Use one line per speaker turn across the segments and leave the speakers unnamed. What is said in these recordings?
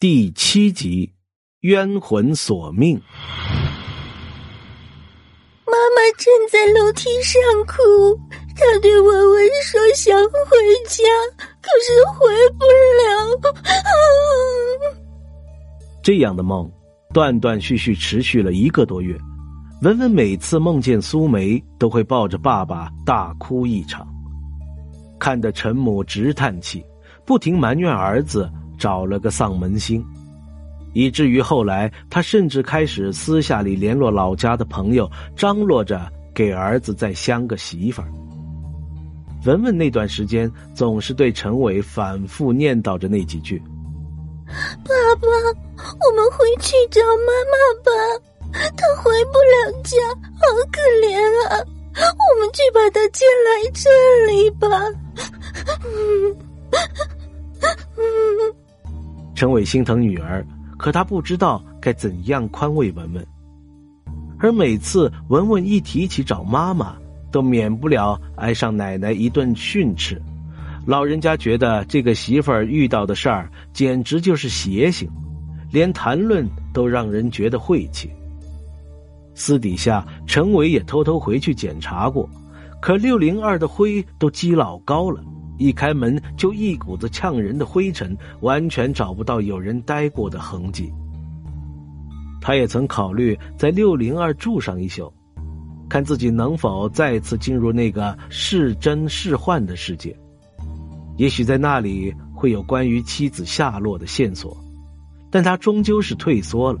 第七集，冤魂索命。
妈妈站在楼梯上哭，她对文文说想回家，可是回不了。
这样的梦断断续续持续了一个多月，文文每次梦见苏梅，都会抱着爸爸大哭一场，看得陈母直叹气，不停埋怨儿子。找了个丧门星，以至于后来他甚至开始私下里联络老家的朋友，张罗着给儿子再相个媳妇儿。文文那段时间总是对陈伟反复念叨着那几句：“
爸爸，我们回去找妈妈吧，她回不了家，好可怜啊！我们去把她接来这里吧。”
陈伟心疼女儿，可他不知道该怎样宽慰文文。而每次文文一提起找妈妈，都免不了挨上奶奶一顿训斥。老人家觉得这个媳妇儿遇到的事儿简直就是邪性，连谈论都让人觉得晦气。私底下，陈伟也偷偷回去检查过，可六零二的灰都积老高了。一开门就一股子呛人的灰尘，完全找不到有人待过的痕迹。他也曾考虑在六零二住上一宿，看自己能否再次进入那个是真是幻的世界。也许在那里会有关于妻子下落的线索，但他终究是退缩了。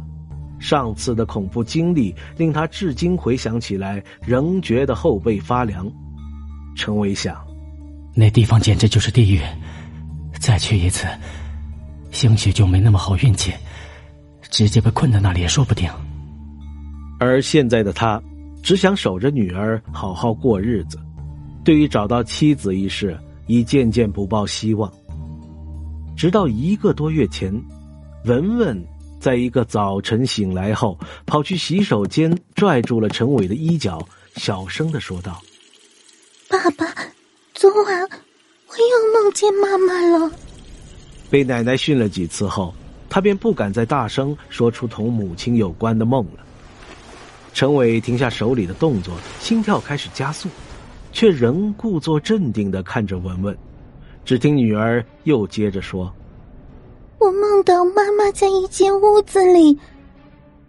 上次的恐怖经历令他至今回想起来仍觉得后背发凉。陈伟想。
那地方简直就是地狱，再去一次，兴许就没那么好运气，直接被困在那里也说不定。
而现在的他，只想守着女儿好好过日子，对于找到妻子一事，已渐渐不抱希望。直到一个多月前，文文在一个早晨醒来后，跑去洗手间，拽住了陈伟的衣角，小声的说道：“
爸爸。”昨晚我又梦见妈妈了。
被奶奶训了几次后，他便不敢再大声说出同母亲有关的梦了。陈伟停下手里的动作，心跳开始加速，却仍故作镇定的看着文文。只听女儿又接着说：“
我梦到妈妈在一间屋子里，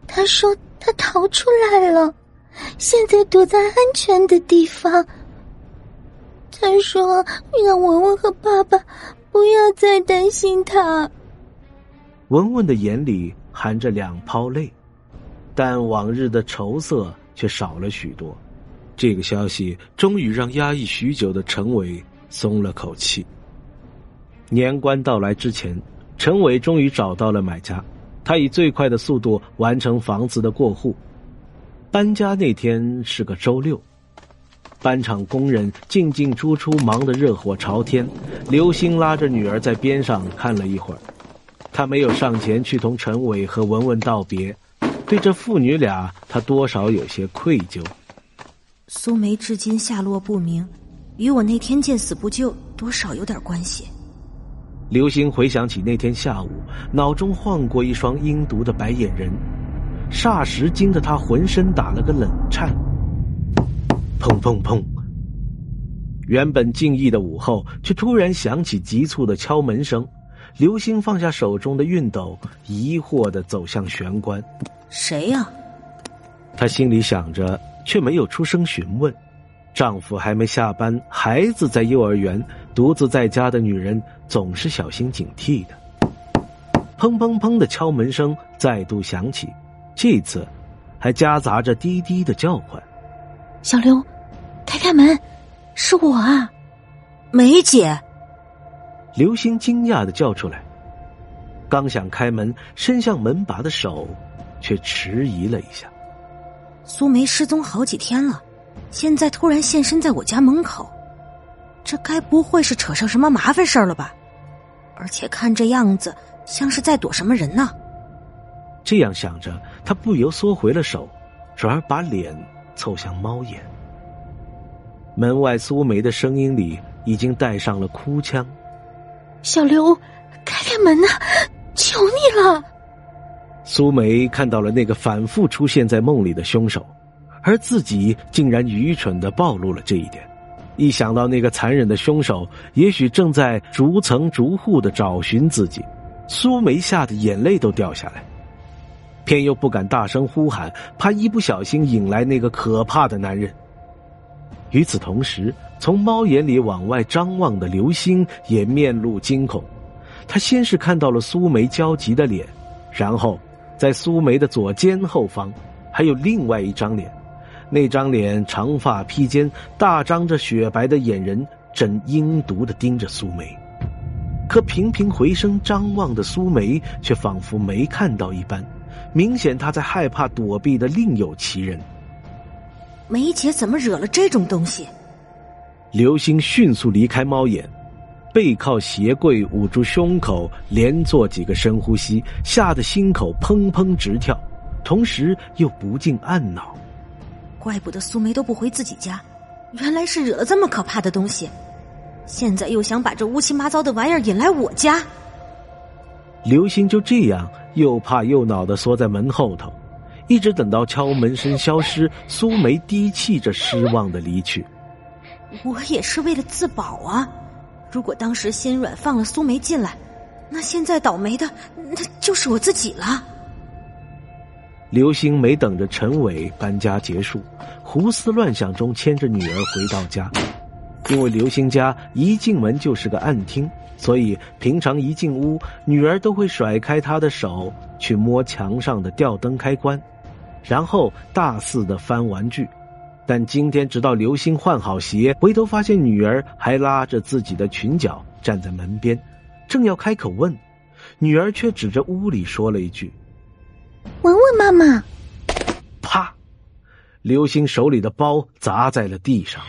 她说她逃出来了，现在躲在安全的地方。”他说：“让文文和爸爸不要再担心他。”
文文的眼里含着两泡泪，但往日的愁色却少了许多。这个消息终于让压抑许久的陈伟松了口气。年关到来之前，陈伟终于找到了买家，他以最快的速度完成房子的过户。搬家那天是个周六。搬厂工人进进出出，忙得热火朝天。刘星拉着女儿在边上看了一会儿，他没有上前去同陈伟和文文道别。对这父女俩，他多少有些愧疚。
苏梅至今下落不明，与我那天见死不救多少有点关系。
刘星回想起那天下午，脑中晃过一双阴毒的白眼人，霎时惊得他浑身打了个冷颤。砰砰砰！原本静谧的午后，却突然响起急促的敲门声。刘星放下手中的熨斗，疑惑的走向玄关。
谁呀？
她心里想着，却没有出声询问。丈夫还没下班，孩子在幼儿园，独自在家的女人总是小心警惕的。砰砰砰的敲门声再度响起，这次还夹杂着滴滴的叫唤。
小刘，开开门，是我啊，
梅姐。
刘星惊讶的叫出来，刚想开门，伸向门把的手却迟疑了一下。
苏梅失踪好几天了，现在突然现身在我家门口，这该不会是扯上什么麻烦事儿了吧？而且看这样子，像是在躲什么人呢？
这样想着，他不由缩回了手，转而把脸。凑向猫眼，门外苏梅的声音里已经带上了哭腔：“
小刘，开开门呐，求求你了！
苏梅看到了那个反复出现在梦里的凶手，而自己竟然愚蠢的暴露了这一点。一想到那个残忍的凶手也许正在逐层逐户的找寻自己，苏梅吓得眼泪都掉下来，偏又不敢大声呼喊，怕一不小心引来那个可怕的男人。与此同时，从猫眼里往外张望的刘星也面露惊恐，他先是看到了苏梅焦急的脸，然后。在苏梅的左肩后方，还有另外一张脸，那张脸长发披肩，大张着雪白的眼仁，正阴毒的盯着苏梅。可频频回声张望的苏梅，却仿佛没看到一般，明显他在害怕躲避的另有其人。
梅姐怎么惹了这种东西？
刘星迅速离开猫眼。背靠鞋柜，捂住胸口，连做几个深呼吸，吓得心口砰砰直跳，同时又不禁暗恼：
怪不得苏梅都不回自己家，原来是惹了这么可怕的东西，现在又想把这乌七八糟的玩意儿引来我家。
刘星就这样又怕又恼的缩在门后头，一直等到敲门声消失，苏梅低气着失望的离去。
我也是为了自保啊。如果当时心软放了苏梅进来，那现在倒霉的那就是我自己了。
刘星没等着陈伟搬家结束，胡思乱想中牵着女儿回到家。因为刘星家一进门就是个暗厅，所以平常一进屋，女儿都会甩开他的手去摸墙上的吊灯开关，然后大肆的翻玩具。但今天，直到刘星换好鞋，回头发现女儿还拉着自己的裙角站在门边，正要开口问，女儿却指着屋里说了一句：“
文文妈妈。”
啪！刘星手里的包砸在了地上。